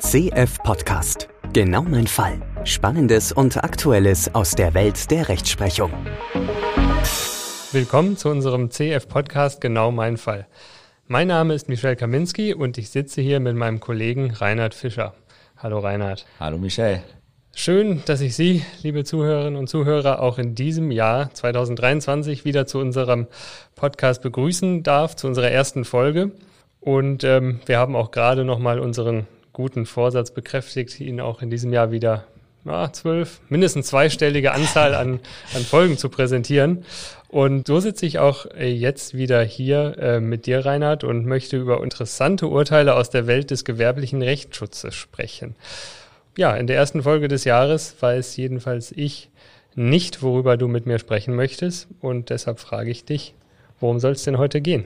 CF Podcast. Genau mein Fall. Spannendes und Aktuelles aus der Welt der Rechtsprechung. Willkommen zu unserem CF Podcast Genau mein Fall. Mein Name ist Michel Kaminski und ich sitze hier mit meinem Kollegen Reinhard Fischer. Hallo Reinhard. Hallo Michel. Schön, dass ich Sie, liebe Zuhörerinnen und Zuhörer, auch in diesem Jahr 2023 wieder zu unserem Podcast begrüßen darf, zu unserer ersten Folge. Und ähm, wir haben auch gerade nochmal unseren guten Vorsatz bekräftigt, ihn auch in diesem Jahr wieder ja, zwölf, mindestens zweistellige Anzahl an, an Folgen zu präsentieren. Und so sitze ich auch äh, jetzt wieder hier äh, mit dir, Reinhard, und möchte über interessante Urteile aus der Welt des gewerblichen Rechtsschutzes sprechen. Ja, in der ersten Folge des Jahres weiß jedenfalls ich nicht, worüber du mit mir sprechen möchtest. Und deshalb frage ich dich, worum soll es denn heute gehen?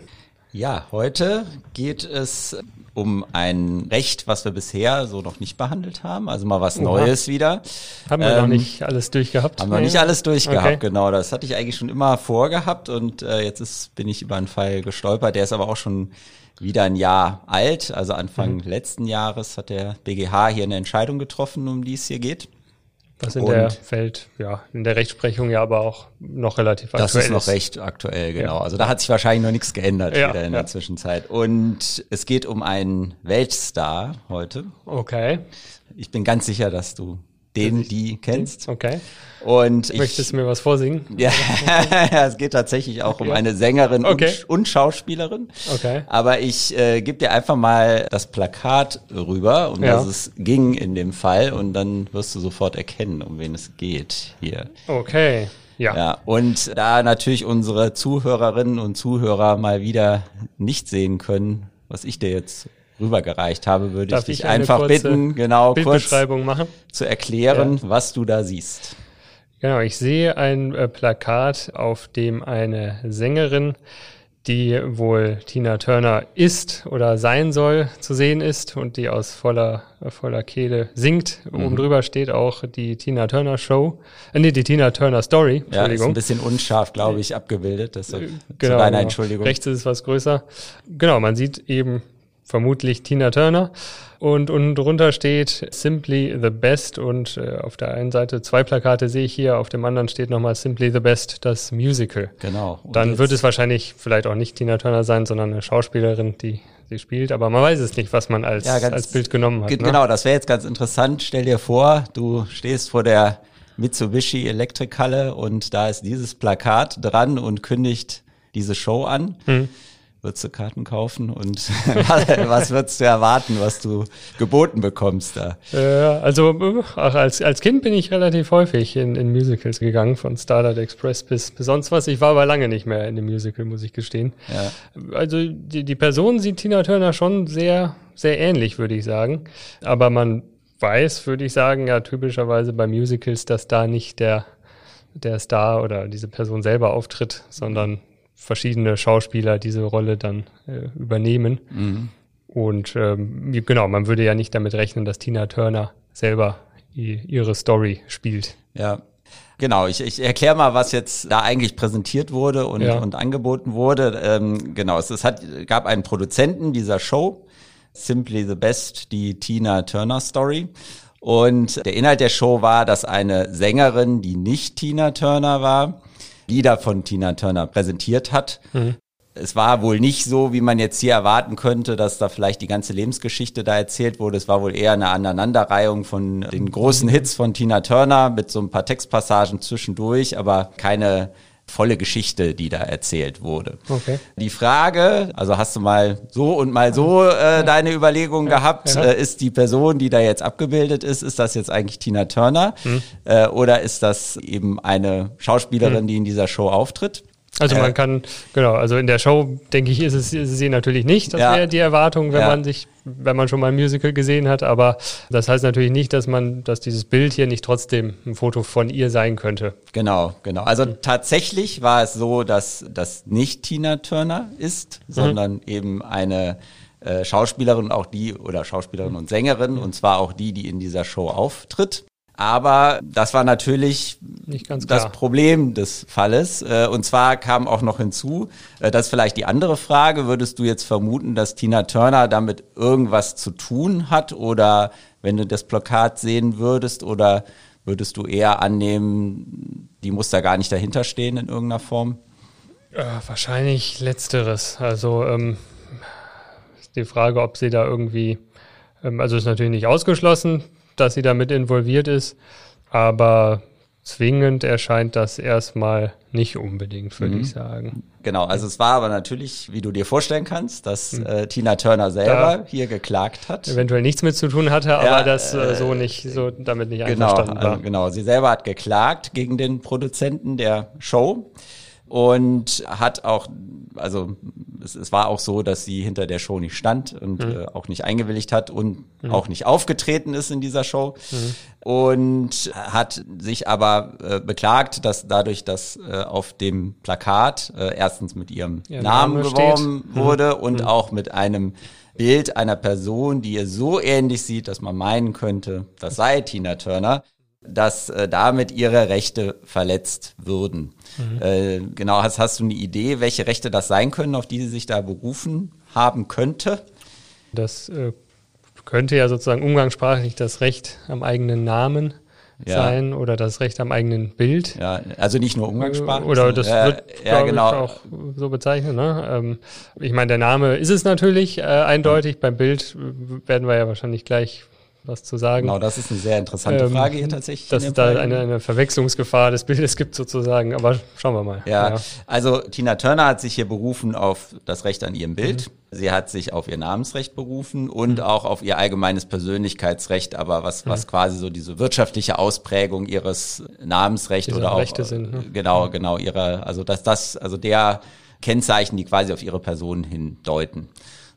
Ja, heute geht es um ein Recht, was wir bisher so noch nicht behandelt haben. Also mal was Oha. Neues wieder. Haben wir ähm, noch nicht alles durchgehabt? Haben wir nicht alles durchgehabt, okay. genau. Das hatte ich eigentlich schon immer vorgehabt und äh, jetzt ist, bin ich über einen Fall gestolpert. Der ist aber auch schon wieder ein Jahr alt. Also Anfang mhm. letzten Jahres hat der BGH hier eine Entscheidung getroffen, um die es hier geht. Was in und der Welt, ja, in der Rechtsprechung ja aber auch noch relativ aktuell ist. Das ist noch recht aktuell, genau. Ja. Also da hat sich wahrscheinlich noch nichts geändert ja, wieder in ja. der Zwischenzeit. Und es geht um einen Weltstar heute. Okay. Ich bin ganz sicher, dass du den, die kennst. Okay. Und ich, Möchtest du mir was vorsingen? Ja, es geht tatsächlich auch um eine Sängerin okay. und, und, Schauspielerin. Okay. Aber ich äh, gebe dir einfach mal das Plakat rüber, um ja. das es ging in dem Fall, und dann wirst du sofort erkennen, um wen es geht hier. Okay. Ja. ja. Und da natürlich unsere Zuhörerinnen und Zuhörer mal wieder nicht sehen können, was ich dir jetzt rübergereicht habe, würde Darf ich dich einfach bitten, genau kurz machen? zu erklären, ja. was du da siehst. Genau, ich sehe ein äh, Plakat, auf dem eine Sängerin, die wohl Tina Turner ist oder sein soll, zu sehen ist und die aus voller, voller Kehle singt. Mhm. Oben drüber steht auch die Tina Turner Show, äh, nee, die Tina Turner Story. Entschuldigung. Ja, ist ein bisschen unscharf, glaube ich, abgebildet. Das ist genau, deiner genau. Entschuldigung. Rechts ist es was größer. Genau, man sieht eben vermutlich Tina Turner. Und unten drunter steht Simply the Best. Und äh, auf der einen Seite zwei Plakate sehe ich hier, auf dem anderen steht nochmal Simply the Best, das Musical. Genau. Und Dann wird es wahrscheinlich vielleicht auch nicht Tina Turner sein, sondern eine Schauspielerin, die sie spielt. Aber man weiß es nicht, was man als, ja, ganz, als Bild genommen hat. Ne? Genau, das wäre jetzt ganz interessant. Stell dir vor, du stehst vor der Mitsubishi Elektrikhalle und da ist dieses Plakat dran und kündigt diese Show an. Hm würdest du Karten kaufen und was würdest du erwarten, was du geboten bekommst da? Ja, also ach, als, als Kind bin ich relativ häufig in, in Musicals gegangen, von Starlight Express bis, bis sonst was. Ich war aber lange nicht mehr in dem Musical, muss ich gestehen. Ja. Also die, die Person sieht Tina Turner schon sehr, sehr ähnlich, würde ich sagen. Aber man weiß, würde ich sagen, ja typischerweise bei Musicals, dass da nicht der der Star oder diese Person selber auftritt, sondern verschiedene Schauspieler diese Rolle dann äh, übernehmen. Mhm. Und ähm, genau, man würde ja nicht damit rechnen, dass Tina Turner selber ihre Story spielt. Ja, Genau, ich, ich erkläre mal, was jetzt da eigentlich präsentiert wurde und, ja. und angeboten wurde. Ähm, genau, es, es hat, gab einen Produzenten dieser Show, Simply the Best, die Tina Turner Story. Und der Inhalt der Show war, dass eine Sängerin, die nicht Tina Turner war, Lieder von Tina Turner präsentiert hat. Mhm. Es war wohl nicht so, wie man jetzt hier erwarten könnte, dass da vielleicht die ganze Lebensgeschichte da erzählt wurde. Es war wohl eher eine Aneinanderreihung von den großen Hits von Tina Turner mit so ein paar Textpassagen zwischendurch, aber keine volle Geschichte, die da erzählt wurde. Okay. Die Frage, also hast du mal so und mal so äh, deine Überlegung ja, gehabt, ja. Äh, ist die Person, die da jetzt abgebildet ist, ist das jetzt eigentlich Tina Turner hm. äh, oder ist das eben eine Schauspielerin, hm. die in dieser Show auftritt? Also man äh, kann, genau, also in der Show, denke ich, ist es, ist es sie natürlich nicht. Das ja. wäre die Erwartung, wenn ja. man sich, wenn man schon mal ein Musical gesehen hat. Aber das heißt natürlich nicht, dass man, dass dieses Bild hier nicht trotzdem ein Foto von ihr sein könnte. Genau, genau. Also mhm. tatsächlich war es so, dass das nicht Tina Turner ist, mhm. sondern eben eine äh, Schauspielerin, auch die, oder Schauspielerin und Sängerin, und zwar auch die, die in dieser Show auftritt. Aber das war natürlich das Problem des Falles. Äh, und zwar kam auch noch hinzu, äh, das ist vielleicht die andere Frage, würdest du jetzt vermuten, dass Tina Turner damit irgendwas zu tun hat oder wenn du das Plakat sehen würdest oder würdest du eher annehmen, die muss da gar nicht dahinter stehen in irgendeiner Form? Äh, wahrscheinlich letzteres. Also ähm, die Frage, ob sie da irgendwie, ähm, also ist natürlich nicht ausgeschlossen, dass sie damit involviert ist, aber zwingend erscheint das erstmal nicht unbedingt, würde mhm. ich sagen. Genau, also es war aber natürlich, wie du dir vorstellen kannst, dass mhm. äh, Tina Turner selber da hier geklagt hat. Eventuell nichts mit zu tun hatte, aber ja, das äh, so nicht, so damit nicht genau, einverstanden war. Also, genau, sie selber hat geklagt gegen den Produzenten der Show und hat auch, also es, es, war auch so, dass sie hinter der Show nicht stand und mhm. äh, auch nicht eingewilligt hat und mhm. auch nicht aufgetreten ist in dieser Show mhm. und hat sich aber äh, beklagt, dass dadurch, dass äh, auf dem Plakat äh, erstens mit ihrem ja, Namen Name geworben. Mhm. wurde und mhm. auch mit einem Bild einer Person, die ihr so ähnlich sieht, dass man meinen könnte, das sei Tina Turner, dass äh, damit ihre Rechte verletzt würden. Mhm. Äh, genau, hast, hast du eine Idee, welche Rechte das sein können, auf die sie sich da berufen haben könnte? Das äh, könnte ja sozusagen umgangssprachlich das Recht am eigenen Namen ja. sein oder das Recht am eigenen Bild. Ja, also nicht nur umgangssprachlich. Oder das äh, wird ja, genau. auch so bezeichnet. Ne? Ähm, ich meine, der Name ist es natürlich äh, eindeutig. Beim Bild werden wir ja wahrscheinlich gleich was zu sagen. Genau, das ist eine sehr interessante ähm, Frage hier tatsächlich. Dass es da eine, eine, Verwechslungsgefahr des Bildes gibt sozusagen, aber schauen wir mal. Ja, ja, also Tina Turner hat sich hier berufen auf das Recht an ihrem Bild. Mhm. Sie hat sich auf ihr Namensrecht berufen und mhm. auch auf ihr allgemeines Persönlichkeitsrecht, aber was, was mhm. quasi so diese wirtschaftliche Ausprägung ihres Namensrechts oder auch Rechte sind, ne? genau, genau ihrer, also dass das, also der Kennzeichen, die quasi auf ihre Person hindeuten.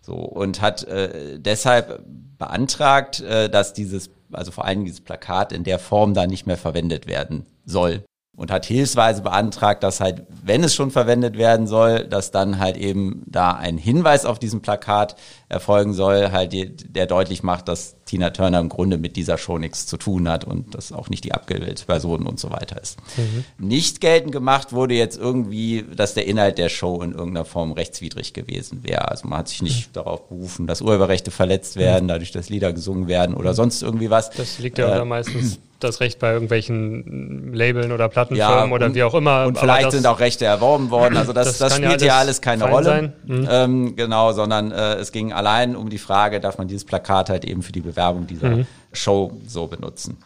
So und hat äh, deshalb beantragt, äh, dass dieses, also vor allem dieses Plakat in der Form da nicht mehr verwendet werden soll und hat hilfsweise beantragt, dass halt, wenn es schon verwendet werden soll, dass dann halt eben da ein Hinweis auf diesem Plakat erfolgen soll, halt der deutlich macht, dass Tina Turner im Grunde mit dieser Show nichts zu tun hat und dass auch nicht die abgebildete Person und so weiter ist. Mhm. Nicht geltend gemacht wurde jetzt irgendwie, dass der Inhalt der Show in irgendeiner Form rechtswidrig gewesen wäre. Also man hat sich nicht mhm. darauf berufen, dass Urheberrechte verletzt werden, mhm. dadurch, dass Lieder gesungen werden oder sonst irgendwie was. Das liegt ja äh, meistens das Recht bei irgendwelchen Labeln oder Plattenfirmen ja, oder wie auch immer. Und vielleicht das, sind auch Rechte erworben worden. Also das, das, das spielt ja alles, alles keine Rolle. Mhm. Ähm, genau, sondern äh, es ging allein um die Frage, darf man dieses Plakat halt eben für die Bewerbung dieser mhm. Show so benutzen.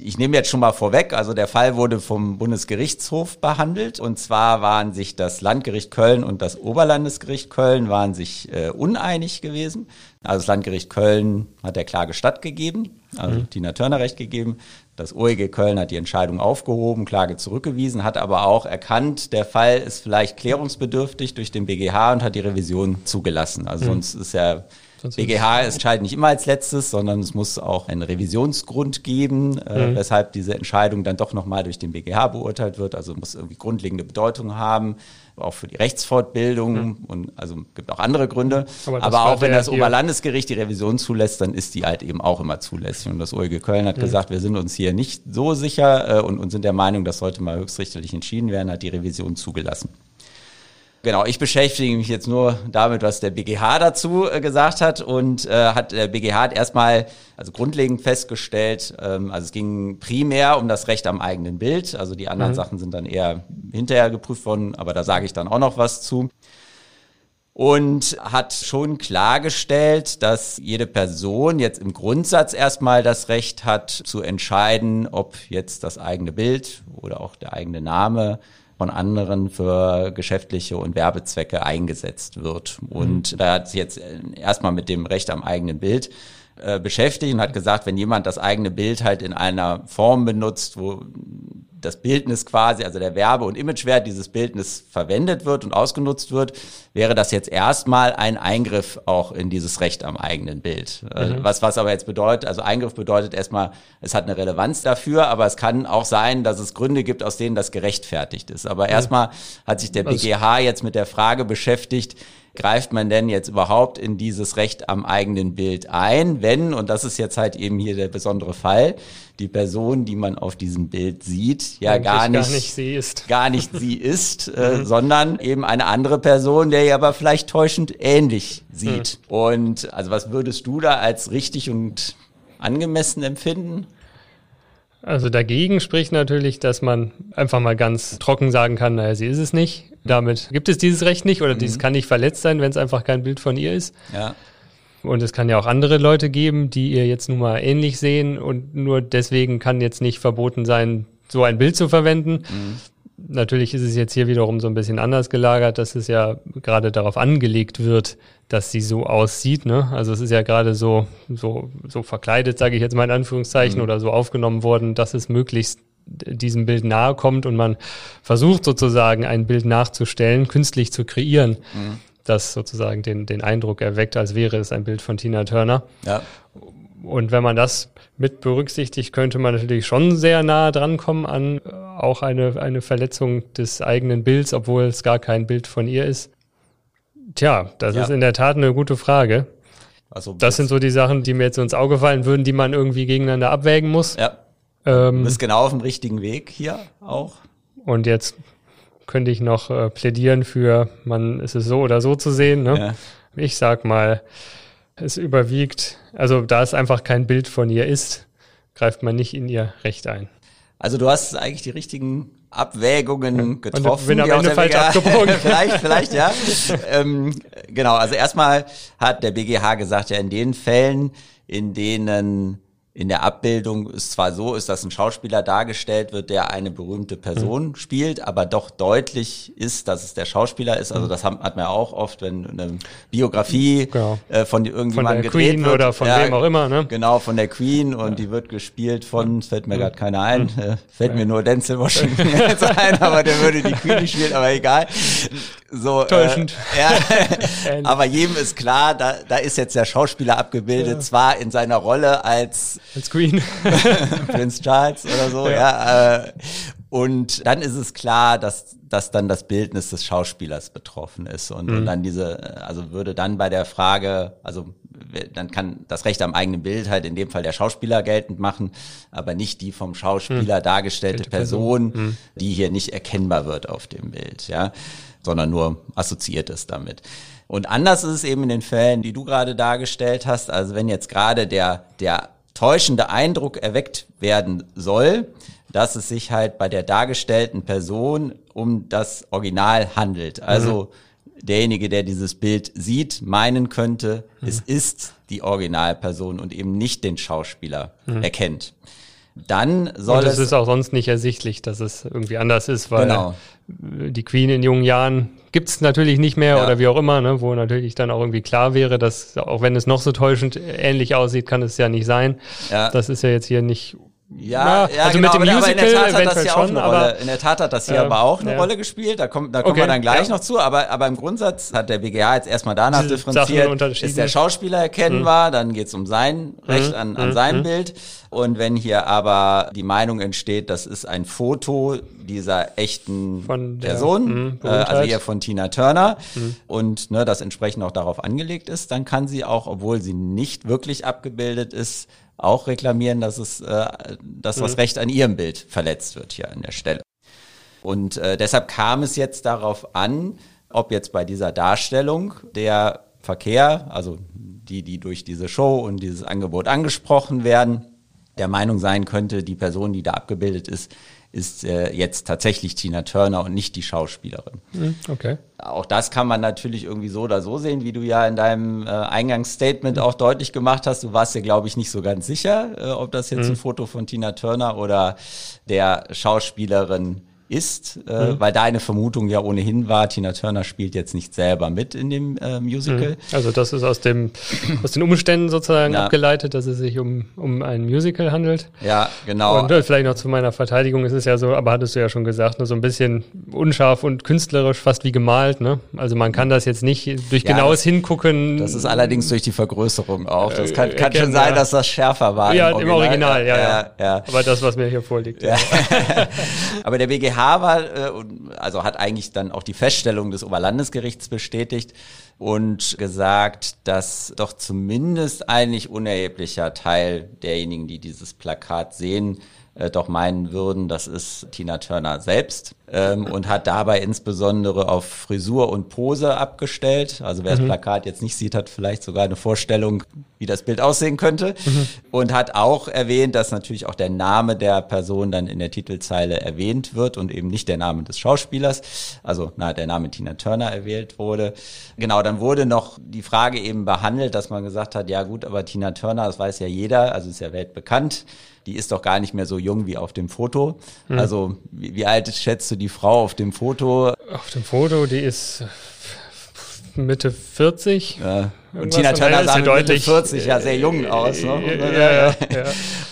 Ich nehme jetzt schon mal vorweg, also der Fall wurde vom Bundesgerichtshof behandelt und zwar waren sich das Landgericht Köln und das Oberlandesgericht Köln waren sich äh, uneinig gewesen. Also das Landgericht Köln hat der Klage stattgegeben, also mhm. Tina Turner recht gegeben. Das OEG Köln hat die Entscheidung aufgehoben, Klage zurückgewiesen, hat aber auch erkannt, der Fall ist vielleicht klärungsbedürftig durch den BGH und hat die Revision zugelassen. Also mhm. sonst ist ja BGH entscheidet nicht immer als letztes, sondern es muss auch einen Revisionsgrund geben, äh, mhm. weshalb diese Entscheidung dann doch nochmal durch den BGH beurteilt wird. Also muss irgendwie grundlegende Bedeutung haben, auch für die Rechtsfortbildung mhm. und also gibt auch andere Gründe. Aber, Aber auch wenn das Oberlandesgericht die Revision zulässt, dann ist die halt eben auch immer zulässig. Und das OEG Köln hat mhm. gesagt, wir sind uns hier nicht so sicher äh, und, und sind der Meinung, das sollte mal höchstrichterlich entschieden werden, hat die Revision zugelassen. Genau, ich beschäftige mich jetzt nur damit, was der BGH dazu äh, gesagt hat und äh, hat der BGH hat erstmal also grundlegend festgestellt, ähm, also es ging primär um das Recht am eigenen Bild, also die anderen mhm. Sachen sind dann eher hinterher geprüft worden, aber da sage ich dann auch noch was zu. Und hat schon klargestellt, dass jede Person jetzt im Grundsatz erstmal das Recht hat zu entscheiden, ob jetzt das eigene Bild oder auch der eigene Name von anderen für geschäftliche und Werbezwecke eingesetzt wird. Und mhm. da hat sich jetzt erstmal mit dem Recht am eigenen Bild äh, beschäftigt und hat gesagt, wenn jemand das eigene Bild halt in einer Form benutzt, wo das Bildnis quasi, also der Werbe- und Imagewert dieses Bildnis verwendet wird und ausgenutzt wird, wäre das jetzt erstmal ein Eingriff auch in dieses Recht am eigenen Bild. Äh, mhm. Was, was aber jetzt bedeutet, also Eingriff bedeutet erstmal, es hat eine Relevanz dafür, aber es kann auch sein, dass es Gründe gibt, aus denen das gerechtfertigt ist. Aber mhm. erstmal hat sich der BGH also jetzt mit der Frage beschäftigt, greift man denn jetzt überhaupt in dieses Recht am eigenen Bild ein, wenn, und das ist jetzt halt eben hier der besondere Fall, die Person, die man auf diesem Bild sieht, ja gar nicht, gar nicht sie ist, gar nicht sie ist, äh, mhm. sondern eben eine andere Person, der ja aber vielleicht täuschend ähnlich sieht. Mhm. Und also was würdest du da als richtig und angemessen empfinden? Also dagegen spricht natürlich, dass man einfach mal ganz trocken sagen kann, naja, sie ist es nicht. Damit gibt es dieses Recht nicht oder mhm. dieses kann nicht verletzt sein, wenn es einfach kein Bild von ihr ist. Ja. Und es kann ja auch andere Leute geben, die ihr jetzt nun mal ähnlich sehen und nur deswegen kann jetzt nicht verboten sein, so ein Bild zu verwenden. Mhm. Natürlich ist es jetzt hier wiederum so ein bisschen anders gelagert, dass es ja gerade darauf angelegt wird, dass sie so aussieht. Ne? Also es ist ja gerade so, so, so verkleidet, sage ich jetzt mal in Anführungszeichen, mhm. oder so aufgenommen worden, dass es möglichst diesem Bild nahe kommt und man versucht sozusagen ein Bild nachzustellen, künstlich zu kreieren, mhm. das sozusagen den, den Eindruck erweckt, als wäre es ein Bild von Tina Turner. Ja. Und wenn man das mit berücksichtigt, könnte man natürlich schon sehr nahe drankommen an äh, auch eine, eine Verletzung des eigenen Bilds, obwohl es gar kein Bild von ihr ist. Tja, das ja. ist in der Tat eine gute Frage. Also das sind so die Sachen, die mir jetzt ins Auge fallen würden, die man irgendwie gegeneinander abwägen muss. Ja. Ähm, du bist genau auf dem richtigen Weg hier auch. Und jetzt könnte ich noch äh, plädieren für, man ist es so oder so zu sehen. Ne? Ja. Ich sag mal, es überwiegt, also da es einfach kein Bild von ihr ist, greift man nicht in ihr Recht ein. Also du hast eigentlich die richtigen Abwägungen getroffen. Und bin am Ende falsch abgebogen. vielleicht, vielleicht, ja. ähm, genau, also erstmal hat der BGH gesagt, ja, in den Fällen, in denen in der Abbildung es zwar so ist, dass ein Schauspieler dargestellt wird, der eine berühmte Person mhm. spielt, aber doch deutlich ist, dass es der Schauspieler ist. Also mhm. das hat, hat man auch oft, wenn eine Biografie genau. äh, von irgendjemandem gedreht Queen wird. oder von ja, wem auch immer. Ne? Genau, von der Queen und ja. die wird gespielt von, fällt mir mhm. gerade keiner ein, mhm. äh, fällt mir nur Denzel Washington jetzt ein, aber der würde die Queen nicht spielen, aber egal. So, Täuschend. Äh, ja, aber jedem ist klar, da, da ist jetzt der Schauspieler abgebildet, zwar in seiner Rolle als als Queen. Prinz Charles oder so, ja. ja äh, und dann ist es klar, dass, dass dann das Bildnis des Schauspielers betroffen ist. Und, mhm. und dann diese, also würde dann bei der Frage, also dann kann das Recht am eigenen Bild halt in dem Fall der Schauspieler geltend machen, aber nicht die vom Schauspieler mhm. dargestellte Person. Mhm. die hier nicht erkennbar wird auf dem Bild, ja, sondern nur assoziiert ist damit. Und anders ist es eben in den Fällen, die du gerade dargestellt hast. Also wenn jetzt gerade der, der täuschende Eindruck erweckt werden soll, dass es sich halt bei der dargestellten Person um das Original handelt. Also mhm. Derjenige, der dieses Bild sieht, meinen könnte, mhm. es ist die Originalperson und eben nicht den Schauspieler mhm. erkennt. Dann soll und es, es ist auch sonst nicht ersichtlich, dass es irgendwie anders ist, weil genau. die Queen in jungen Jahren gibt es natürlich nicht mehr ja. oder wie auch immer, ne, wo natürlich dann auch irgendwie klar wäre, dass auch wenn es noch so täuschend ähnlich aussieht, kann es ja nicht sein. Ja. Das ist ja jetzt hier nicht ja, ja, also genau, mit dem aber, Musical aber in der Tat hat das hier schon, auch eine Rolle. In der Tat hat das hier äh, aber auch eine ja. Rolle gespielt. Da kommt, da kommen okay, wir dann gleich ja. noch zu. Aber, aber im Grundsatz hat der BGH jetzt erstmal danach Diese differenziert, ist der Schauspieler erkennbar, mhm. dann geht's um sein Recht an, an mhm. sein mhm. Bild. Und wenn hier aber die Meinung entsteht, das ist ein Foto dieser echten von der, Person, mh, äh, also hier von Tina Turner, mhm. und ne, das entsprechend auch darauf angelegt ist, dann kann sie auch, obwohl sie nicht wirklich abgebildet ist, auch reklamieren, dass es, äh, dass mhm. das Recht an ihrem Bild verletzt wird hier an der Stelle. Und äh, deshalb kam es jetzt darauf an, ob jetzt bei dieser Darstellung der Verkehr, also die, die durch diese Show und dieses Angebot angesprochen werden, der Meinung sein könnte, die Person, die da abgebildet ist, ist äh, jetzt tatsächlich Tina Turner und nicht die Schauspielerin. Hm, okay. Auch das kann man natürlich irgendwie so oder so sehen, wie du ja in deinem äh, Eingangsstatement auch deutlich gemacht hast. Du warst dir, glaube ich, nicht so ganz sicher, äh, ob das jetzt mhm. ein Foto von Tina Turner oder der Schauspielerin ist, äh, mhm. weil deine Vermutung ja ohnehin war, Tina Turner spielt jetzt nicht selber mit in dem äh, Musical. Mhm. Also das ist aus dem aus den Umständen sozusagen ja. abgeleitet, dass es sich um, um ein Musical handelt. Ja, genau. Und äh, vielleicht noch zu meiner Verteidigung, es ist ja so, aber hattest du ja schon gesagt, ne, so ein bisschen unscharf und künstlerisch, fast wie gemalt. Ne? Also man kann das jetzt nicht durch ja, genaues das, Hingucken. Das ist allerdings durch die Vergrößerung auch. Das kann, kann schon sein, ja. dass das schärfer war. Ja, im Original, im Original ja, ja, ja, Aber das, was mir hier vorliegt. Aber der BGH war, äh, also hat eigentlich dann auch die Feststellung des Oberlandesgerichts bestätigt, und gesagt, dass doch zumindest ein nicht unerheblicher Teil derjenigen, die dieses Plakat sehen, äh, doch meinen würden, das ist Tina Turner selbst ähm, und hat dabei insbesondere auf Frisur und Pose abgestellt. Also wer mhm. das Plakat jetzt nicht sieht, hat vielleicht sogar eine Vorstellung, wie das Bild aussehen könnte. Mhm. Und hat auch erwähnt, dass natürlich auch der Name der Person dann in der Titelzeile erwähnt wird und eben nicht der Name des Schauspielers. Also na, der Name Tina Turner erwählt wurde. Genau, dann wurde noch die Frage eben behandelt, dass man gesagt hat, ja gut, aber Tina Turner, das weiß ja jeder, also ist ja weltbekannt die ist doch gar nicht mehr so jung wie auf dem Foto. Mhm. Also wie, wie alt schätzt du die Frau auf dem Foto? Auf dem Foto, die ist Mitte 40. Ja. Und Tina Turner sah deutlich, Mitte 40 ja sehr jung aus. Ne? Ja, ja, ja,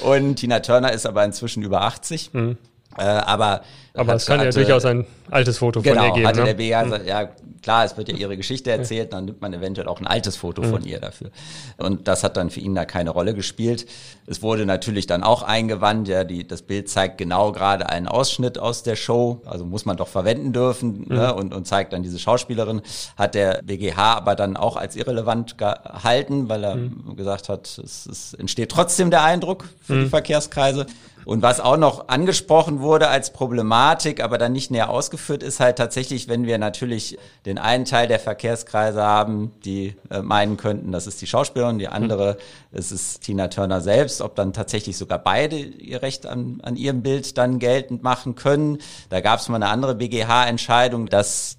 Und Tina Turner ist aber inzwischen über 80. Mhm. Äh, aber aber hat, es kann ja durchaus ein altes Foto genau, von ihr geben. Hatte ne? der BGH mhm. gesagt, ja klar, es wird ja ihre Geschichte erzählt, dann nimmt man eventuell auch ein altes Foto mhm. von ihr dafür. Und das hat dann für ihn da keine Rolle gespielt. Es wurde natürlich dann auch eingewandt, ja, die, das Bild zeigt genau gerade einen Ausschnitt aus der Show, also muss man doch verwenden dürfen mhm. ne, und, und zeigt dann diese Schauspielerin. Hat der BGH aber dann auch als irrelevant gehalten, weil er mhm. gesagt hat, es, es entsteht trotzdem der Eindruck für die mhm. Verkehrskreise. Und was auch noch angesprochen wurde als Problematik, aber dann nicht näher ausgeführt, ist halt tatsächlich, wenn wir natürlich den einen Teil der Verkehrskreise haben, die äh, meinen könnten, das ist die Schauspielerin, die andere, es ist Tina Turner selbst, ob dann tatsächlich sogar beide ihr Recht an, an ihrem Bild dann geltend machen können. Da gab es mal eine andere BGH-Entscheidung, dass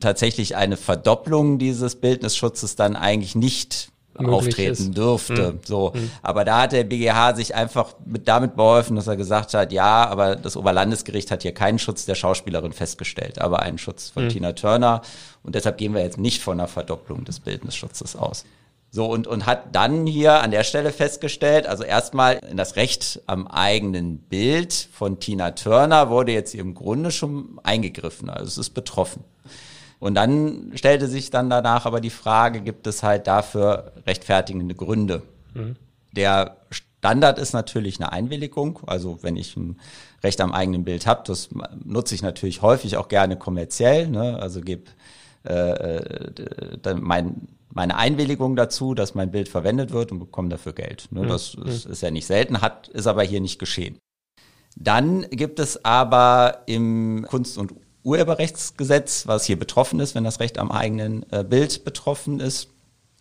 tatsächlich eine Verdopplung dieses Bildnisschutzes dann eigentlich nicht auftreten ist. dürfte. Mhm. So, mhm. aber da hat der BGH sich einfach mit, damit beholfen, dass er gesagt hat, ja, aber das Oberlandesgericht hat hier keinen Schutz der Schauspielerin festgestellt, aber einen Schutz von mhm. Tina Turner und deshalb gehen wir jetzt nicht von einer Verdopplung des Bildnisschutzes aus. So, und, und hat dann hier an der Stelle festgestellt, also erstmal in das Recht am eigenen Bild von Tina Turner wurde jetzt im Grunde schon eingegriffen, also es ist betroffen. Und dann stellte sich dann danach aber die Frage, gibt es halt dafür rechtfertigende Gründe? Mhm. Der Standard ist natürlich eine Einwilligung. Also wenn ich ein Recht am eigenen Bild habe, das nutze ich natürlich häufig auch gerne kommerziell. Ne? Also gebe äh, äh mein, meine Einwilligung dazu, dass mein Bild verwendet wird und bekomme dafür Geld. Ne? Mhm. Das, das ist ja nicht selten, hat ist aber hier nicht geschehen. Dann gibt es aber im Kunst- und Urheberrechtsgesetz, was hier betroffen ist, wenn das Recht am eigenen äh, Bild betroffen ist,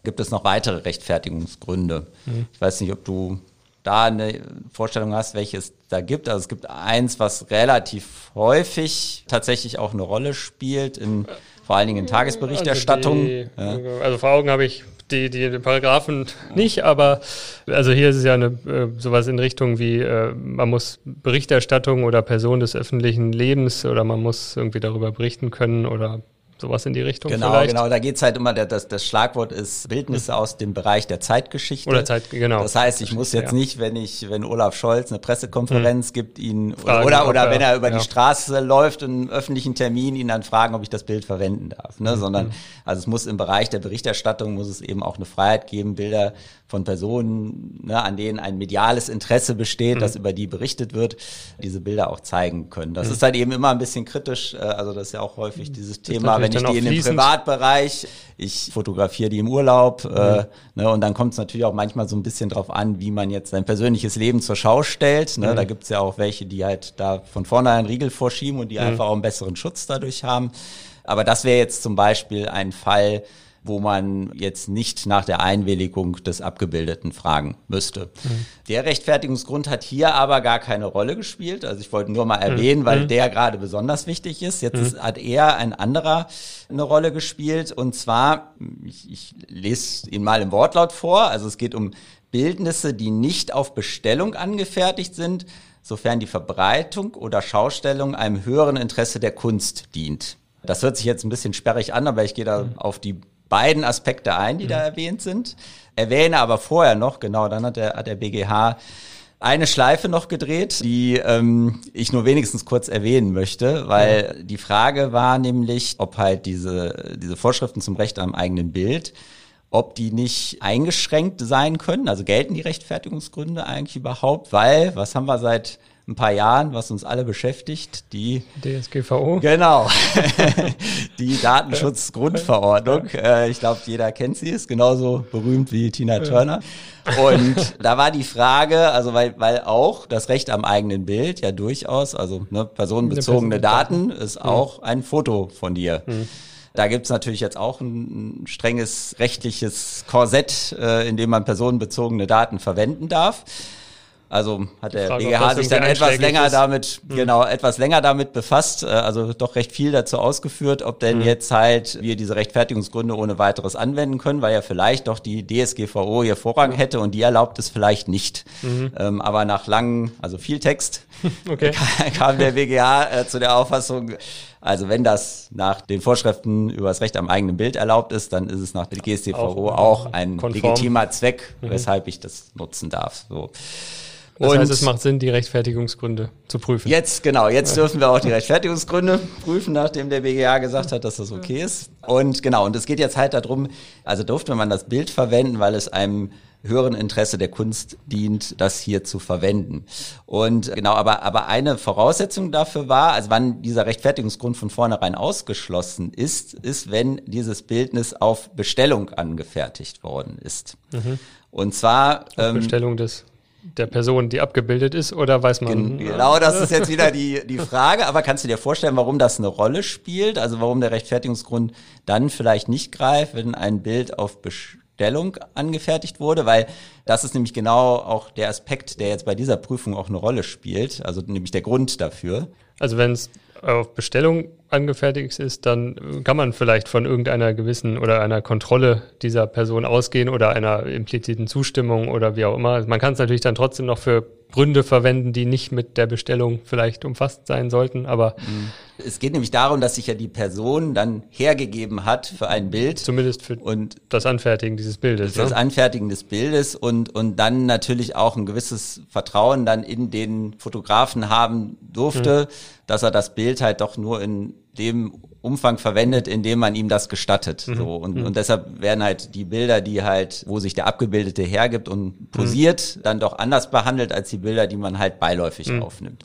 gibt es noch weitere Rechtfertigungsgründe. Mhm. Ich weiß nicht, ob du da eine Vorstellung hast, welche es da gibt. Also es gibt eins, was relativ häufig tatsächlich auch eine Rolle spielt, in, vor allen Dingen in Tagesberichterstattung. Also, die, also vor Augen habe ich die, die Paragraphen nicht, aber also hier ist es ja eine, äh, sowas in Richtung wie, äh, man muss Berichterstattung oder Person des öffentlichen Lebens oder man muss irgendwie darüber berichten können oder Sowas in die Richtung genau, vielleicht. Genau, da geht's halt immer, das, das Schlagwort ist Bildnisse mhm. aus dem Bereich der Zeitgeschichte. Oder Zeit, genau. Das heißt, ich muss jetzt ja. nicht, wenn ich, wenn Olaf Scholz eine Pressekonferenz mhm. gibt, ihn, fragen, oder, oder wenn er über ja. die Straße läuft und einen öffentlichen Termin, ihn dann fragen, ob ich das Bild verwenden darf, ne, mhm. sondern, also es muss im Bereich der Berichterstattung, muss es eben auch eine Freiheit geben, Bilder von Personen, ne, an denen ein mediales Interesse besteht, mhm. dass über die berichtet wird, diese Bilder auch zeigen können. Das mhm. ist halt eben immer ein bisschen kritisch, äh, also das ist ja auch häufig dieses Thema, wenn ich die in dem Privatbereich, ich fotografiere die im Urlaub, äh, mhm. äh, ne, und dann kommt es natürlich auch manchmal so ein bisschen drauf an, wie man jetzt sein persönliches Leben zur Schau stellt. Ne? Mhm. Da gibt's ja auch welche, die halt da von vornherein Riegel vorschieben und die mhm. einfach auch einen besseren Schutz dadurch haben. Aber das wäre jetzt zum Beispiel ein Fall, wo man jetzt nicht nach der Einwilligung des Abgebildeten fragen müsste. Mhm. Der Rechtfertigungsgrund hat hier aber gar keine Rolle gespielt. Also ich wollte nur mal erwähnen, mhm. weil mhm. der gerade besonders wichtig ist. Jetzt ist, hat eher ein anderer eine Rolle gespielt. Und zwar, ich, ich lese ihn mal im Wortlaut vor. Also es geht um Bildnisse, die nicht auf Bestellung angefertigt sind, sofern die Verbreitung oder Schaustellung einem höheren Interesse der Kunst dient. Das hört sich jetzt ein bisschen sperrig an, aber ich gehe da mhm. auf die beiden Aspekte ein, die mhm. da erwähnt sind. Erwähne aber vorher noch, genau, dann hat der, hat der BGH eine Schleife noch gedreht, die ähm, ich nur wenigstens kurz erwähnen möchte, weil ja. die Frage war nämlich, ob halt diese, diese Vorschriften zum Recht am eigenen Bild, ob die nicht eingeschränkt sein können, also gelten die Rechtfertigungsgründe eigentlich überhaupt, weil, was haben wir seit ein paar Jahren, was uns alle beschäftigt, die DSGVO. Genau, die Datenschutzgrundverordnung. Äh, ich glaube, jeder kennt sie, ist genauso berühmt wie Tina Turner. Und da war die Frage, also weil, weil auch das Recht am eigenen Bild ja durchaus, also ne, personenbezogene Daten ist auch ein Foto von dir. Mhm. Da gibt's natürlich jetzt auch ein, ein strenges rechtliches Korsett, äh, in dem man personenbezogene Daten verwenden darf. Also hat der Frage, BGH sich dann etwas länger ist. damit, mhm. genau, etwas länger damit befasst, äh, also doch recht viel dazu ausgeführt, ob denn mhm. jetzt halt wir diese Rechtfertigungsgründe ohne weiteres anwenden können, weil ja vielleicht doch die DSGVO hier Vorrang hätte und die erlaubt es vielleicht nicht. Mhm. Ähm, aber nach langen, also viel Text, okay. kam der BGH äh, zu der Auffassung, also wenn das nach den Vorschriften über das Recht am eigenen Bild erlaubt ist, dann ist es nach der GSTVO auch, auch ein konform. legitimer Zweck, mhm. weshalb ich das nutzen darf. So. Das und heißt, es macht Sinn, die Rechtfertigungsgründe zu prüfen. Jetzt, genau, jetzt dürfen wir auch die Rechtfertigungsgründe prüfen, nachdem der BGA gesagt hat, dass das okay ist. Und genau, und es geht jetzt halt darum, also durfte man das Bild verwenden, weil es einem höheren Interesse der Kunst dient, das hier zu verwenden. Und genau, aber, aber eine Voraussetzung dafür war, also wann dieser Rechtfertigungsgrund von vornherein ausgeschlossen ist, ist, wenn dieses Bildnis auf Bestellung angefertigt worden ist. Mhm. Und zwar auf ähm, Bestellung des der Person, die abgebildet ist, oder weiß man? Genau, das ist jetzt wieder die, die Frage. Aber kannst du dir vorstellen, warum das eine Rolle spielt? Also warum der Rechtfertigungsgrund dann vielleicht nicht greift, wenn ein Bild auf Bestellung angefertigt wurde? Weil das ist nämlich genau auch der Aspekt, der jetzt bei dieser Prüfung auch eine Rolle spielt. Also nämlich der Grund dafür. Also wenn es auf Bestellung angefertigt ist, dann kann man vielleicht von irgendeiner gewissen oder einer Kontrolle dieser Person ausgehen oder einer impliziten Zustimmung oder wie auch immer. Man kann es natürlich dann trotzdem noch für Gründe verwenden, die nicht mit der Bestellung vielleicht umfasst sein sollten, aber mhm. es geht nämlich darum, dass sich ja die Person dann hergegeben hat für ein Bild. Zumindest für und das Anfertigen dieses Bildes. Für ne? das Anfertigen des Bildes und, und dann natürlich auch ein gewisses Vertrauen dann in den Fotografen haben durfte, mhm. dass er das Bild halt doch nur in dem Umfang verwendet, in dem man ihm das gestattet. Mhm. So und, mhm. und deshalb werden halt die Bilder, die halt, wo sich der Abgebildete hergibt und posiert, mhm. dann doch anders behandelt als die Bilder, die man halt beiläufig mhm. aufnimmt.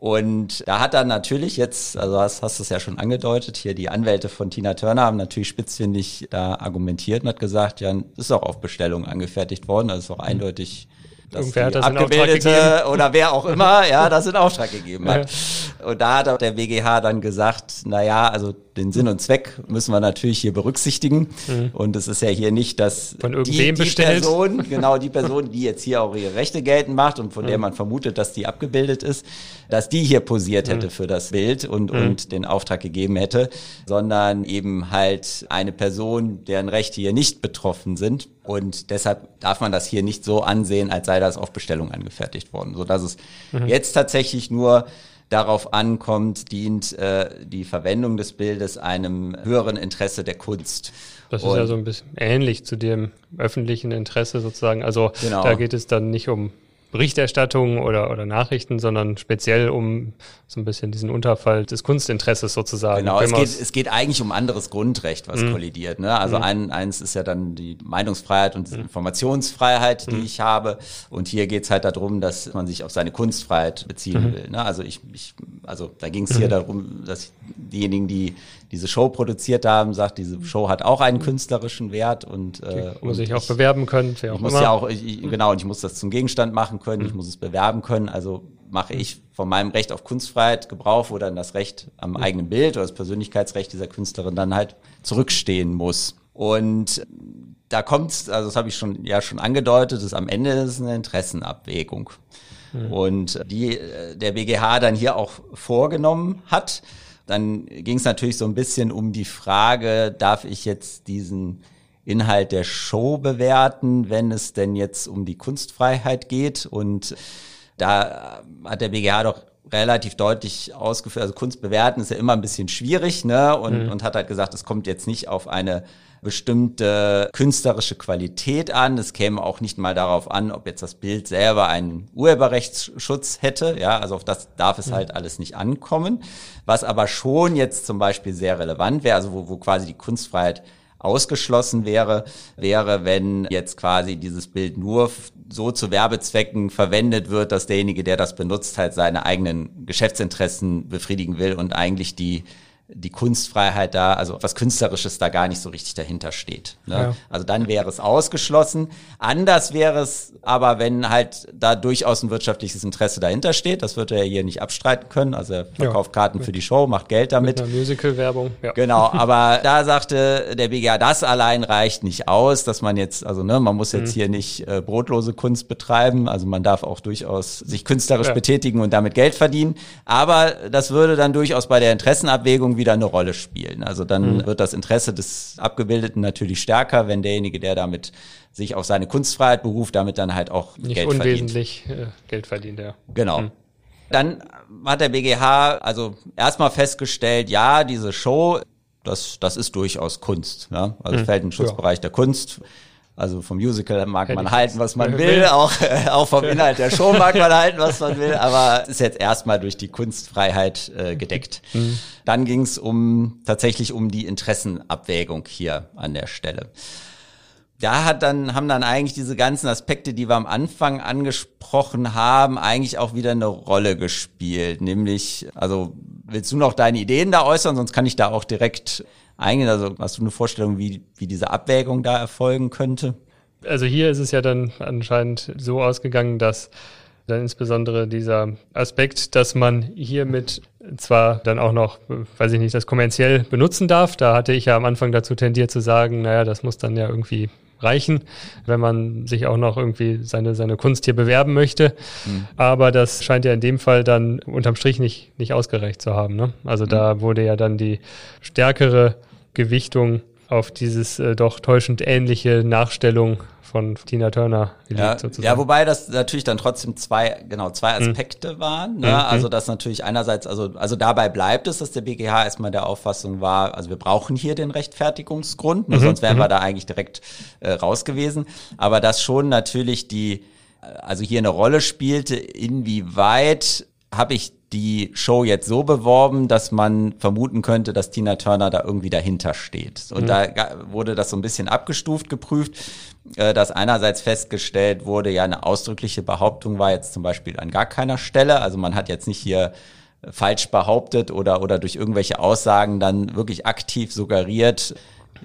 Und da hat dann natürlich jetzt, also hast, hast du es ja schon angedeutet, hier die Anwälte von Tina Turner haben natürlich spitzfindig da argumentiert und hat gesagt, ja, ist auch auf Bestellung angefertigt worden, das ist auch mhm. eindeutig Irgendwer hat das Abgebildete oder wer auch immer, ja, das in Auftrag gegeben hat. Ja. Und da hat auch der WGH dann gesagt, na ja, also den Sinn und Zweck müssen wir natürlich hier berücksichtigen. Mhm. Und es ist ja hier nicht, dass von irgendwem die, die Person, genau die Person, die jetzt hier auch ihre Rechte geltend macht und von mhm. der man vermutet, dass die abgebildet ist, dass die hier posiert hätte mhm. für das Bild und, mhm. und den Auftrag gegeben hätte, sondern eben halt eine Person, deren Rechte hier nicht betroffen sind. Und deshalb darf man das hier nicht so ansehen, als sei das auf Bestellung angefertigt worden, so dass es mhm. jetzt tatsächlich nur darauf ankommt, dient äh, die Verwendung des Bildes einem höheren Interesse der Kunst. Das ist Und ja so ein bisschen ähnlich zu dem öffentlichen Interesse sozusagen. Also genau. da geht es dann nicht um Berichterstattung oder, oder Nachrichten, sondern speziell um so ein bisschen diesen Unterfall des Kunstinteresses sozusagen. Genau, es geht, es geht eigentlich um anderes Grundrecht, was mhm. kollidiert. Ne? Also mhm. ein, eins ist ja dann die Meinungsfreiheit und die mhm. Informationsfreiheit, die mhm. ich habe. Und hier geht's halt darum, dass man sich auf seine Kunstfreiheit beziehen mhm. will. Ne? Also ich, ich, also da ging es hier mhm. darum, dass diejenigen, die diese Show produziert haben, sagt, diese Show hat auch einen künstlerischen Wert und äh, muss ich auch bewerben können. Auch ich muss immer. ja auch ich, genau und ich muss das zum Gegenstand machen können. Ich muss es bewerben können. Also mache ich von meinem Recht auf Kunstfreiheit Gebrauch, wo dann das Recht am eigenen Bild oder das Persönlichkeitsrecht dieser Künstlerin dann halt zurückstehen muss. Und da kommt's, also das habe ich schon ja schon angedeutet, ist am Ende ist eine Interessenabwägung. Mhm. Und die äh, der BGH dann hier auch vorgenommen hat. Dann ging es natürlich so ein bisschen um die Frage, darf ich jetzt diesen Inhalt der Show bewerten, wenn es denn jetzt um die Kunstfreiheit geht? Und da hat der BGH doch relativ deutlich ausgeführt, also Kunst bewerten ist ja immer ein bisschen schwierig, ne? Und, mhm. und hat halt gesagt, es kommt jetzt nicht auf eine bestimmte künstlerische Qualität an. Es käme auch nicht mal darauf an, ob jetzt das Bild selber einen Urheberrechtsschutz hätte. Ja, also auf das darf es mhm. halt alles nicht ankommen. Was aber schon jetzt zum Beispiel sehr relevant wäre, also wo, wo quasi die Kunstfreiheit ausgeschlossen wäre, wäre, wenn jetzt quasi dieses Bild nur so zu Werbezwecken verwendet wird, dass derjenige, der das benutzt, halt seine eigenen Geschäftsinteressen befriedigen will und eigentlich die die Kunstfreiheit da, also was Künstlerisches da gar nicht so richtig dahinter steht. Ne? Ja. Also dann wäre es ausgeschlossen. Anders wäre es aber, wenn halt da durchaus ein wirtschaftliches Interesse dahinter steht. Das wird er hier nicht abstreiten können. Also er verkauft ja. Karten für die Show, macht Geld damit. Musical-Werbung. Ja. Genau, aber da sagte der BGA, das allein reicht nicht aus, dass man jetzt, also ne, man muss jetzt mhm. hier nicht äh, brotlose Kunst betreiben. Also man darf auch durchaus sich künstlerisch betätigen und damit Geld verdienen. Aber das würde dann durchaus bei der Interessenabwägung wieder eine Rolle spielen. Also dann mhm. wird das Interesse des Abgebildeten natürlich stärker, wenn derjenige, der damit sich auf seine Kunstfreiheit beruft, damit dann halt auch Nicht Geld unwesentlich verdient. Äh, Geld verdient, ja. Genau. Mhm. Dann hat der BGH also erstmal festgestellt, ja, diese Show, das, das ist durchaus Kunst. Ja? Also mhm. fällt in den Schutzbereich ja. der Kunst. Also vom Musical mag man halten, was man will, auch, äh, auch vom Inhalt der Show mag man halten, was man will, aber es ist jetzt erstmal durch die Kunstfreiheit äh, gedeckt. Mhm. Dann ging es um tatsächlich um die Interessenabwägung hier an der Stelle. Da hat dann, haben dann eigentlich diese ganzen Aspekte, die wir am Anfang angesprochen haben, eigentlich auch wieder eine Rolle gespielt. Nämlich, also willst du noch deine Ideen da äußern, sonst kann ich da auch direkt eingehen? Also hast du eine Vorstellung, wie, wie diese Abwägung da erfolgen könnte? Also hier ist es ja dann anscheinend so ausgegangen, dass dann insbesondere dieser Aspekt, dass man hiermit zwar dann auch noch, weiß ich nicht, das kommerziell benutzen darf. Da hatte ich ja am Anfang dazu tendiert zu sagen, naja, das muss dann ja irgendwie reichen, wenn man sich auch noch irgendwie seine, seine Kunst hier bewerben möchte. Mhm. Aber das scheint ja in dem Fall dann unterm Strich nicht, nicht ausgereicht zu haben. Ne? Also mhm. da wurde ja dann die stärkere Gewichtung auf dieses äh, doch täuschend ähnliche Nachstellung von Tina Turner gelegt, ja, sozusagen. Ja, wobei das natürlich dann trotzdem zwei, genau, zwei hm. Aspekte mhm. waren. Ne? Mhm. Also das natürlich einerseits, also, also dabei bleibt es, dass der BGH erstmal der Auffassung war, also wir brauchen hier den Rechtfertigungsgrund, ne? mhm. sonst wären wir mhm. da eigentlich direkt äh, raus gewesen. Aber dass schon natürlich die, also hier eine Rolle spielte, inwieweit habe ich die Show jetzt so beworben, dass man vermuten könnte, dass Tina Turner da irgendwie dahinter steht. Und mhm. da wurde das so ein bisschen abgestuft geprüft, äh, dass einerseits festgestellt wurde, ja, eine ausdrückliche Behauptung war jetzt zum Beispiel an gar keiner Stelle. Also man hat jetzt nicht hier falsch behauptet oder, oder durch irgendwelche Aussagen dann wirklich aktiv suggeriert,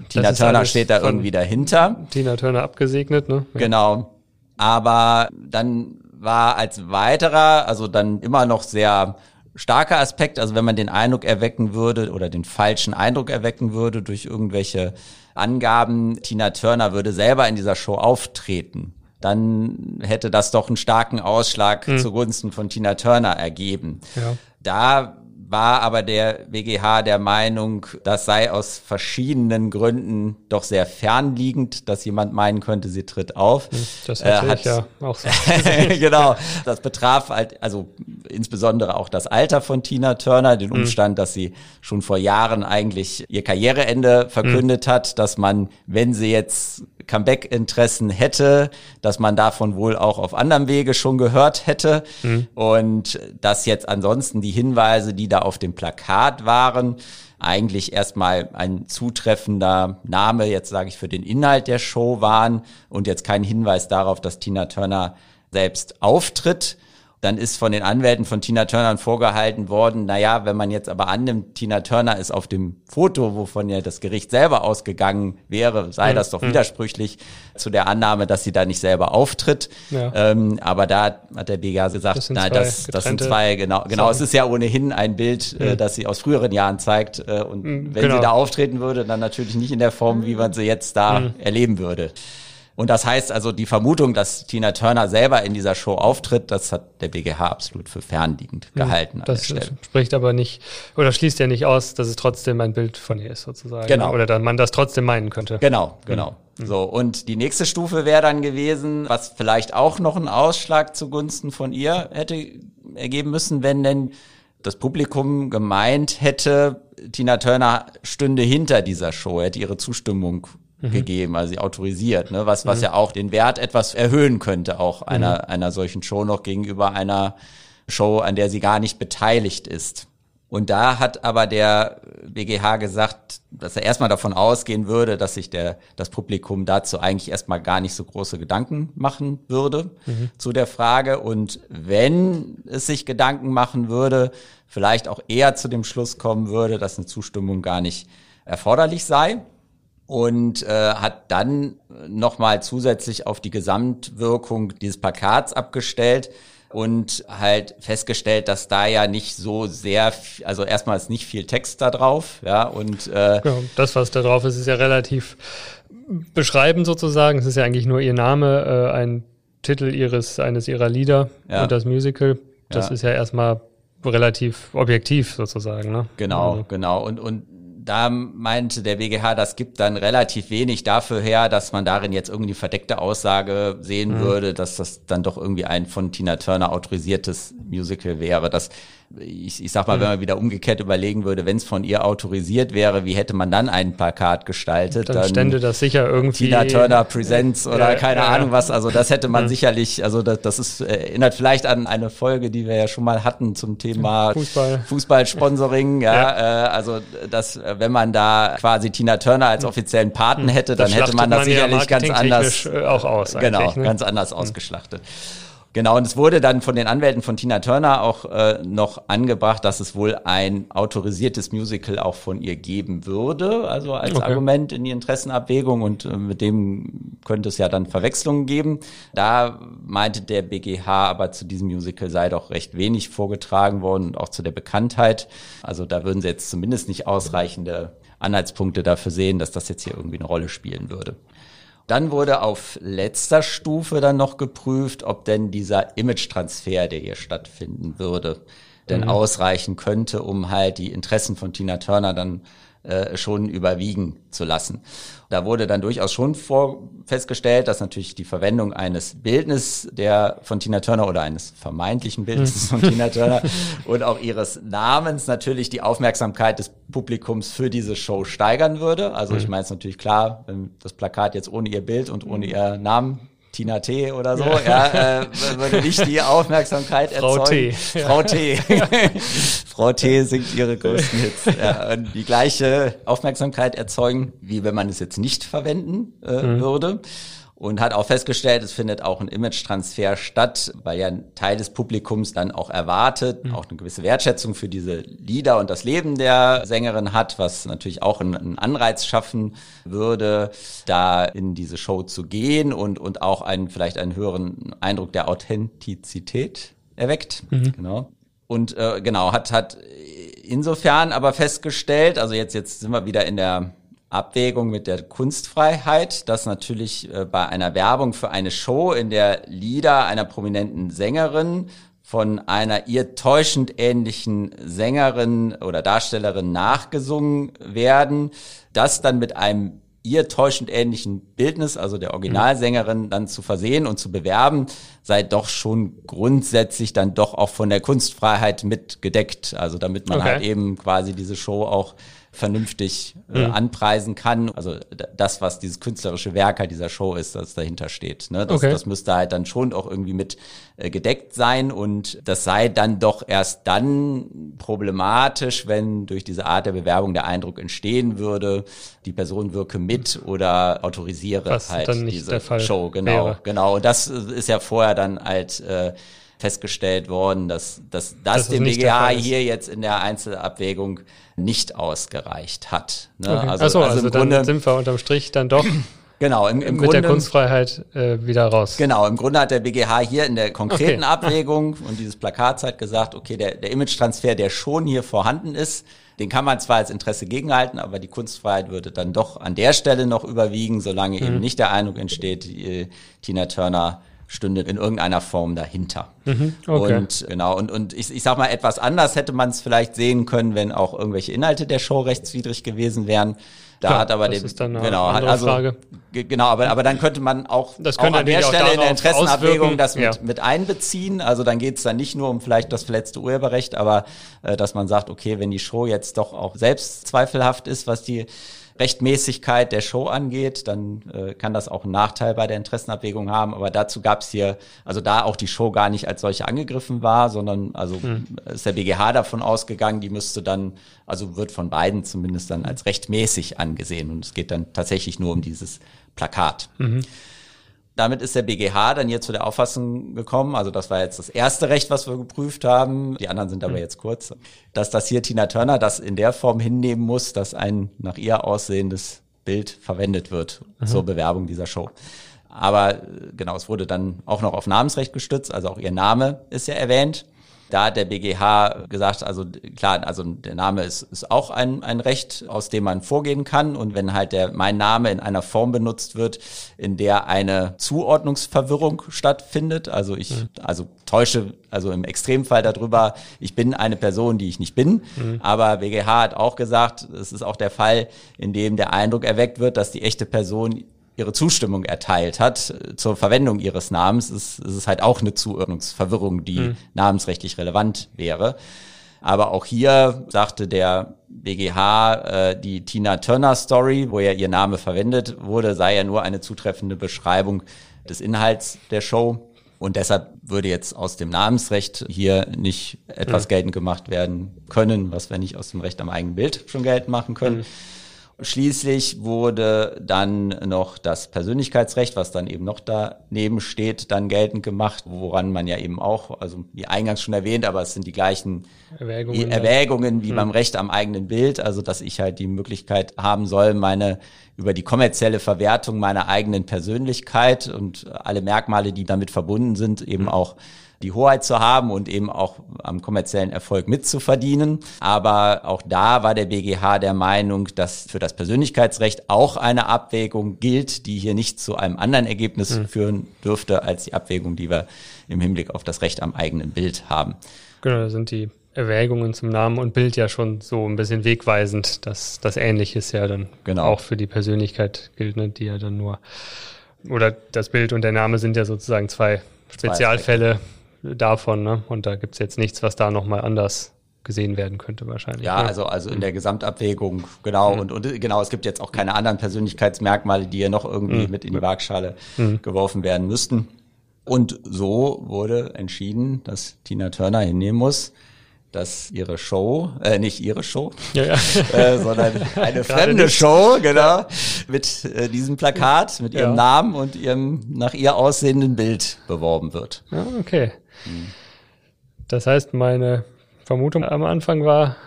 Tina Turner steht da irgendwie dahinter. Tina Turner abgesegnet, ne? Ja. Genau. Aber dann war als weiterer, also dann immer noch sehr starker Aspekt, also wenn man den Eindruck erwecken würde oder den falschen Eindruck erwecken würde durch irgendwelche Angaben, Tina Turner würde selber in dieser Show auftreten, dann hätte das doch einen starken Ausschlag hm. zugunsten von Tina Turner ergeben. Ja. Da war aber der WGH der Meinung, das sei aus verschiedenen Gründen doch sehr fernliegend, dass jemand meinen könnte, sie tritt auf. Hm, das äh, hat ja auch so. genau. Das betraf halt, also insbesondere auch das Alter von Tina Turner, den hm. Umstand, dass sie schon vor Jahren eigentlich ihr Karriereende verkündet mhm. hat, dass man, wenn sie jetzt Comeback-Interessen hätte, dass man davon wohl auch auf anderem Wege schon gehört hätte. Mhm. Und dass jetzt ansonsten die Hinweise, die da auf dem Plakat waren, eigentlich erstmal ein zutreffender Name, jetzt sage ich, für den Inhalt der Show waren und jetzt kein Hinweis darauf, dass Tina Turner selbst auftritt. Dann ist von den Anwälten von Tina Turner vorgehalten worden, naja, wenn man jetzt aber annimmt, Tina Turner ist auf dem Foto, wovon ja das Gericht selber ausgegangen wäre, sei mhm. das doch mhm. widersprüchlich zu der Annahme, dass sie da nicht selber auftritt. Ja. Ähm, aber da hat der BGA gesagt, das nein, das, das sind zwei, genau, genau, es ist ja ohnehin ein Bild, äh, mhm. äh, das sie aus früheren Jahren zeigt. Äh, und mhm, wenn genau. sie da auftreten würde, dann natürlich nicht in der Form, wie man sie jetzt da mhm. erleben würde. Und das heißt also, die Vermutung, dass Tina Turner selber in dieser Show auftritt, das hat der BGH absolut für fernliegend hm, gehalten. Das spricht aber nicht, oder schließt ja nicht aus, dass es trotzdem ein Bild von ihr ist, sozusagen. Genau. Oder dass man das trotzdem meinen könnte. Genau, genau. Mhm. So, und die nächste Stufe wäre dann gewesen, was vielleicht auch noch einen Ausschlag zugunsten von ihr hätte ergeben müssen, wenn denn das Publikum gemeint hätte, Tina Turner stünde hinter dieser Show, hätte ihre Zustimmung mhm. gegeben, also sie autorisiert, ne? was, was mhm. ja auch den Wert etwas erhöhen könnte, auch mhm. einer, einer solchen Show noch gegenüber einer Show, an der sie gar nicht beteiligt ist. Und da hat aber der BGH gesagt, dass er erstmal davon ausgehen würde, dass sich der, das Publikum dazu eigentlich erstmal gar nicht so große Gedanken machen würde mhm. zu der Frage. Und wenn es sich Gedanken machen würde, vielleicht auch eher zu dem Schluss kommen würde, dass eine Zustimmung gar nicht erforderlich sei und äh, hat dann nochmal zusätzlich auf die Gesamtwirkung dieses Plakats abgestellt und halt festgestellt, dass da ja nicht so sehr, also erstmal ist nicht viel Text da drauf, ja, und äh, genau, das, was da drauf ist, ist ja relativ beschreibend sozusagen. Es ist ja eigentlich nur ihr Name, äh, ein Titel ihres, eines ihrer Lieder ja. und das Musical. Das ja. ist ja erstmal relativ objektiv sozusagen, ne? Genau, also. genau. Und, und da meinte der BGH, das gibt dann relativ wenig dafür her, dass man darin jetzt irgendwie verdeckte Aussage sehen mhm. würde, dass das dann doch irgendwie ein von Tina Turner autorisiertes Musical wäre. Das ich, ich sag mal, mhm. wenn man wieder umgekehrt überlegen würde, wenn es von ihr autorisiert wäre, wie hätte man dann ein Plakat gestaltet? Dann, dann stände das sicher irgendwie. Tina Turner Presents oder ja, keine ja, Ahnung was. Also das hätte man mhm. sicherlich, also das, das ist, erinnert vielleicht an eine Folge, die wir ja schon mal hatten zum Thema Fußball. Fußballsponsoring. ja, ja. Äh, also das, wenn man da quasi Tina Turner als offiziellen Paten mhm. hätte, dann hätte man das man sicherlich ganz anders. Äh, auch aus. Genau, ne? ganz anders mhm. ausgeschlachtet. Genau, und es wurde dann von den Anwälten von Tina Turner auch äh, noch angebracht, dass es wohl ein autorisiertes Musical auch von ihr geben würde, also als okay. Argument in die Interessenabwägung und äh, mit dem könnte es ja dann Verwechslungen geben. Da meinte der BGH aber zu diesem Musical sei doch recht wenig vorgetragen worden und auch zu der Bekanntheit. Also da würden sie jetzt zumindest nicht ausreichende Anhaltspunkte dafür sehen, dass das jetzt hier irgendwie eine Rolle spielen würde. Dann wurde auf letzter Stufe dann noch geprüft, ob denn dieser Image-Transfer, der hier stattfinden würde, denn mhm. ausreichen könnte, um halt die Interessen von Tina Turner dann äh, schon überwiegen zu lassen. Da wurde dann durchaus schon vor, festgestellt, dass natürlich die Verwendung eines Bildnisses der von Tina Turner oder eines vermeintlichen Bildnisses von Tina Turner und auch ihres Namens natürlich die Aufmerksamkeit des Publikums für diese Show steigern würde. Also ich mhm. meine es natürlich klar, wenn das Plakat jetzt ohne ihr Bild und ohne ihr Namen Tina T oder so, ja, ja äh, würde nicht die Aufmerksamkeit Frau erzeugen. T. Frau T. Frau T singt ihre größten Hits. Ja, und die gleiche Aufmerksamkeit erzeugen, wie wenn man es jetzt nicht verwenden äh, mhm. würde und hat auch festgestellt, es findet auch ein Image-Transfer statt, weil ja ein Teil des Publikums dann auch erwartet, mhm. auch eine gewisse Wertschätzung für diese Lieder und das Leben der Sängerin hat, was natürlich auch einen Anreiz schaffen würde, da in diese Show zu gehen und, und auch einen, vielleicht einen höheren Eindruck der Authentizität erweckt. Mhm. Genau. Und äh, genau, hat, hat insofern aber festgestellt, also jetzt, jetzt sind wir wieder in der Abwägung mit der Kunstfreiheit, dass natürlich äh, bei einer Werbung für eine Show, in der Lieder einer prominenten Sängerin von einer ihr täuschend ähnlichen Sängerin oder Darstellerin nachgesungen werden, das dann mit einem ihr täuschend ähnlichen Bildnis, also der Originalsängerin, dann zu versehen und zu bewerben, sei doch schon grundsätzlich dann doch auch von der Kunstfreiheit mit gedeckt. Also damit man okay. halt eben quasi diese Show auch vernünftig äh, mhm. anpreisen kann. Also das, was dieses künstlerische Werk halt dieser Show ist, das dahinter steht. Ne? Das, okay. das müsste halt dann schon auch irgendwie mit äh, gedeckt sein und das sei dann doch erst dann problematisch, wenn durch diese Art der Bewerbung der Eindruck entstehen würde, die Person wirke mit oder autorisiere was halt diese Show. Genau, wäre. genau. Und das ist ja vorher dann halt äh, festgestellt worden, dass, dass das, das dem BGH hier jetzt in der Einzelabwägung nicht ausgereicht hat. Ne? Okay. Also, Achso, also, also dann Grunde, sind wir unterm Strich dann doch Genau, im, im mit Grunde, der Kunstfreiheit äh, wieder raus. Genau, im Grunde hat der BGH hier in der konkreten okay. Abwägung und dieses Plakat hat gesagt, okay, der, der Image-Transfer, der schon hier vorhanden ist, den kann man zwar als Interesse gegenhalten, aber die Kunstfreiheit würde dann doch an der Stelle noch überwiegen, solange mhm. eben nicht der Eindruck entsteht, die, Tina Turner stünde in irgendeiner Form dahinter. Mhm, okay. Und genau, und, und ich, ich sag mal, etwas anders hätte man es vielleicht sehen können, wenn auch irgendwelche Inhalte der Show rechtswidrig gewesen wären. Da Klar, hat aber das den, ist dann eine genau, hat also, Frage. Genau, aber, aber dann könnte man auch, das auch an der Stelle in der Interessenabwägung das mit, ja. mit einbeziehen. Also dann geht es dann nicht nur um vielleicht das verletzte Urheberrecht, aber äh, dass man sagt, okay, wenn die Show jetzt doch auch selbst zweifelhaft ist, was die Rechtmäßigkeit der Show angeht, dann äh, kann das auch einen Nachteil bei der Interessenabwägung haben. Aber dazu gab es hier, also da auch die Show gar nicht als solche angegriffen war, sondern also hm. ist der BGH davon ausgegangen, die müsste dann, also wird von beiden zumindest dann als rechtmäßig angesehen. Und es geht dann tatsächlich nur um dieses Plakat. Mhm. Damit ist der BGH dann hier zu der Auffassung gekommen, also das war jetzt das erste Recht, was wir geprüft haben, die anderen sind aber mhm. jetzt kurz, dass das hier Tina Turner das in der Form hinnehmen muss, dass ein nach ihr aussehendes Bild verwendet wird mhm. zur Bewerbung dieser Show. Aber genau, es wurde dann auch noch auf Namensrecht gestützt, also auch ihr Name ist ja erwähnt. Da hat der BGH gesagt, also klar, also der Name ist, ist auch ein, ein Recht, aus dem man vorgehen kann. Und wenn halt der, mein Name in einer Form benutzt wird, in der eine Zuordnungsverwirrung stattfindet, also ich, mhm. also täusche, also im Extremfall darüber, ich bin eine Person, die ich nicht bin. Mhm. Aber BGH hat auch gesagt, es ist auch der Fall, in dem der Eindruck erweckt wird, dass die echte Person ihre Zustimmung erteilt hat äh, zur Verwendung ihres Namens, ist, ist es halt auch eine Zuordnungsverwirrung, die mhm. namensrechtlich relevant wäre. Aber auch hier sagte der BGH, äh, die Tina Turner Story, wo ja ihr Name verwendet wurde, sei ja nur eine zutreffende Beschreibung des Inhalts der Show. Und deshalb würde jetzt aus dem Namensrecht hier nicht etwas mhm. geltend gemacht werden können, was wir nicht aus dem Recht am eigenen Bild schon geltend machen können. Mhm. Schließlich wurde dann noch das Persönlichkeitsrecht, was dann eben noch daneben steht, dann geltend gemacht, woran man ja eben auch, also wie eingangs schon erwähnt, aber es sind die gleichen Erwägungen, Erwägungen wie hm. beim Recht am eigenen Bild, also dass ich halt die Möglichkeit haben soll, meine über die kommerzielle Verwertung meiner eigenen Persönlichkeit und alle Merkmale, die damit verbunden sind, eben hm. auch die Hoheit zu haben und eben auch am kommerziellen Erfolg mitzuverdienen. Aber auch da war der BGH der Meinung, dass für das Persönlichkeitsrecht auch eine Abwägung gilt, die hier nicht zu einem anderen Ergebnis mhm. führen dürfte als die Abwägung, die wir im Hinblick auf das Recht am eigenen Bild haben. Genau, da sind die Erwägungen zum Namen und Bild ja schon so ein bisschen wegweisend, dass das Ähnliches ja dann genau. auch für die Persönlichkeit gilt, ne, die ja dann nur, oder das Bild und der Name sind ja sozusagen zwei Spezialfälle, davon. Ne? Und da gibt es jetzt nichts, was da nochmal anders gesehen werden könnte wahrscheinlich. Ja, ja, also also in der Gesamtabwägung, genau. Mhm. Und, und genau, es gibt jetzt auch keine anderen Persönlichkeitsmerkmale, die ja noch irgendwie mhm. mit in die Waagschale mhm. geworfen werden müssten. Und so wurde entschieden, dass Tina Turner hinnehmen muss, dass ihre Show, äh, nicht ihre Show, ja, ja. Äh, sondern eine fremde Show, genau, mit äh, diesem Plakat, mit ihrem Namen und ihrem nach ihr aussehenden Bild beworben wird. Ja, okay. Das heißt, meine Vermutung am Anfang war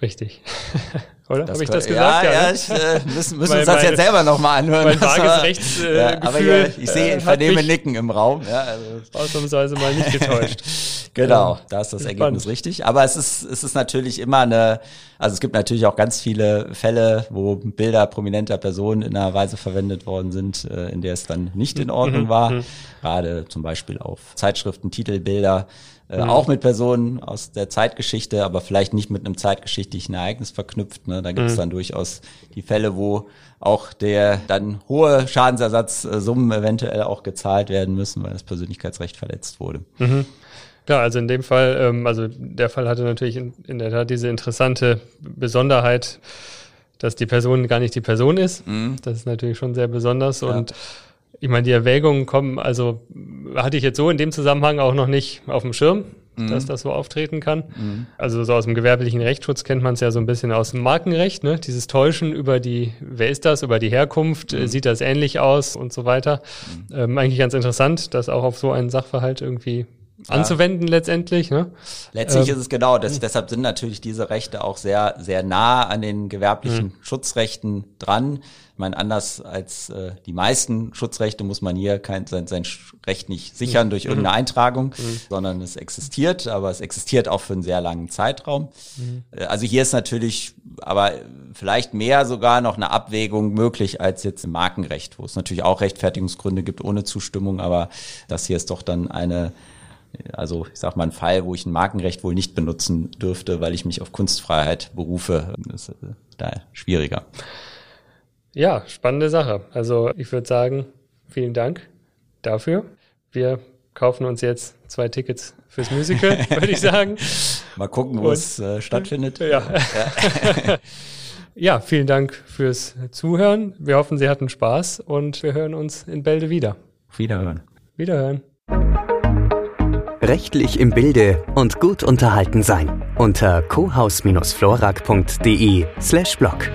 richtig. Oder? Habe ich das gesagt? Ja, ja, ja ich, äh, müssen, müssen uns das jetzt selber nochmal anhören. Mein vages Rechts, äh, ja, aber ja, ich sehe, ich vernehme Nicken im Raum. Ja, also. Ausnahmsweise mal nicht getäuscht. genau, da ist das Ergebnis richtig. Aber es ist, es ist natürlich immer eine, also es gibt natürlich auch ganz viele Fälle, wo Bilder prominenter Personen in einer Weise verwendet worden sind, äh, in der es dann nicht in Ordnung mhm, war. Mhm. Gerade zum Beispiel auf Zeitschriften, Titelbilder äh, mhm. auch mit Personen aus der Zeitgeschichte, aber vielleicht nicht mit einem zeitgeschichtlichen Ereignis verknüpft. Ne? Da gibt es mhm. dann durchaus die Fälle, wo auch der dann hohe Schadensersatzsummen eventuell auch gezahlt werden müssen, weil das Persönlichkeitsrecht verletzt wurde. Mhm. Klar, also in dem Fall, ähm, also der Fall hatte natürlich in, in, der Tat diese interessante Besonderheit, dass die Person gar nicht die Person ist. Mhm. Das ist natürlich schon sehr besonders ja. und ich meine, die Erwägungen kommen, also hatte ich jetzt so in dem Zusammenhang auch noch nicht auf dem Schirm, mhm. dass das so auftreten kann. Mhm. Also so aus dem gewerblichen Rechtsschutz kennt man es ja so ein bisschen aus dem Markenrecht, ne? Dieses Täuschen über die, wer ist das, über die Herkunft, mhm. sieht das ähnlich aus und so weiter. Mhm. Ähm, eigentlich ganz interessant, dass auch auf so einen Sachverhalt irgendwie anzuwenden ja. letztendlich. Ne? Letztlich ähm, ist es genau, das, deshalb sind natürlich diese Rechte auch sehr, sehr nah an den gewerblichen mhm. Schutzrechten dran. Ich meine, anders als äh, die meisten Schutzrechte muss man hier kein, sein, sein Recht nicht sichern durch mhm. irgendeine Eintragung, mhm. sondern es existiert, aber es existiert auch für einen sehr langen Zeitraum. Mhm. Äh, also hier ist natürlich aber vielleicht mehr sogar noch eine Abwägung möglich als jetzt im Markenrecht, wo es natürlich auch Rechtfertigungsgründe gibt ohne Zustimmung, aber das hier ist doch dann eine also ich sag mal ein Fall, wo ich ein Markenrecht wohl nicht benutzen dürfte, weil ich mich auf Kunstfreiheit berufe. Das ist äh, da schwieriger. Ja, spannende Sache. Also ich würde sagen, vielen Dank dafür. Wir kaufen uns jetzt zwei Tickets fürs Musical, würde ich sagen. Mal gucken, wo Und, es äh, stattfindet. Ja. ja. Ja, vielen Dank fürs Zuhören. Wir hoffen, Sie hatten Spaß und wir hören uns in Bälde wieder. Wiederhören. Wiederhören. Rechtlich im Bilde und gut unterhalten sein unter cohaus-florak.de slash blog.